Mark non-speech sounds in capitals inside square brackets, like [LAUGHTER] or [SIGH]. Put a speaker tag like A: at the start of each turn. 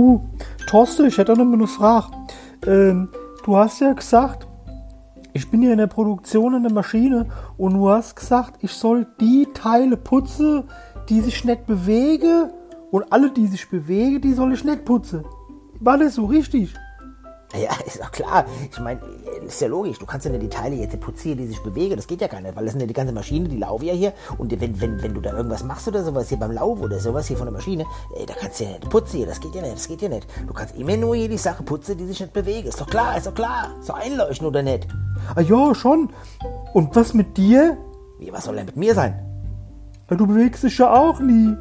A: Du, Torste, ich hätte noch mal eine Frage. Ähm, du hast ja gesagt, ich bin ja in der Produktion in der Maschine und du hast gesagt, ich soll die Teile putzen, die sich nicht bewegen und alle, die sich bewegen, die soll ich nicht putzen. War das so richtig?
B: Ja, [LAUGHS] ist doch klar. Ich meine, ist ja logisch. Du kannst ja nicht die Teile jetzt putzieren, die sich bewegen. Das geht ja gar nicht, weil das sind ja die ganze Maschine, die laufen ja hier. Und wenn, wenn, wenn du da irgendwas machst oder sowas hier beim Lauf oder sowas hier von der Maschine, ey, da kannst du ja nicht putzen. Das geht ja nicht, das geht ja nicht. Du kannst immer nur hier die Sache putzen, die sich nicht bewegen. Ist doch klar, ist doch klar. So einleuchten oder nicht?
A: Ah ja, schon. Und was mit dir?
B: Wie, was soll denn mit mir sein?
A: Ja, du bewegst dich ja auch nie.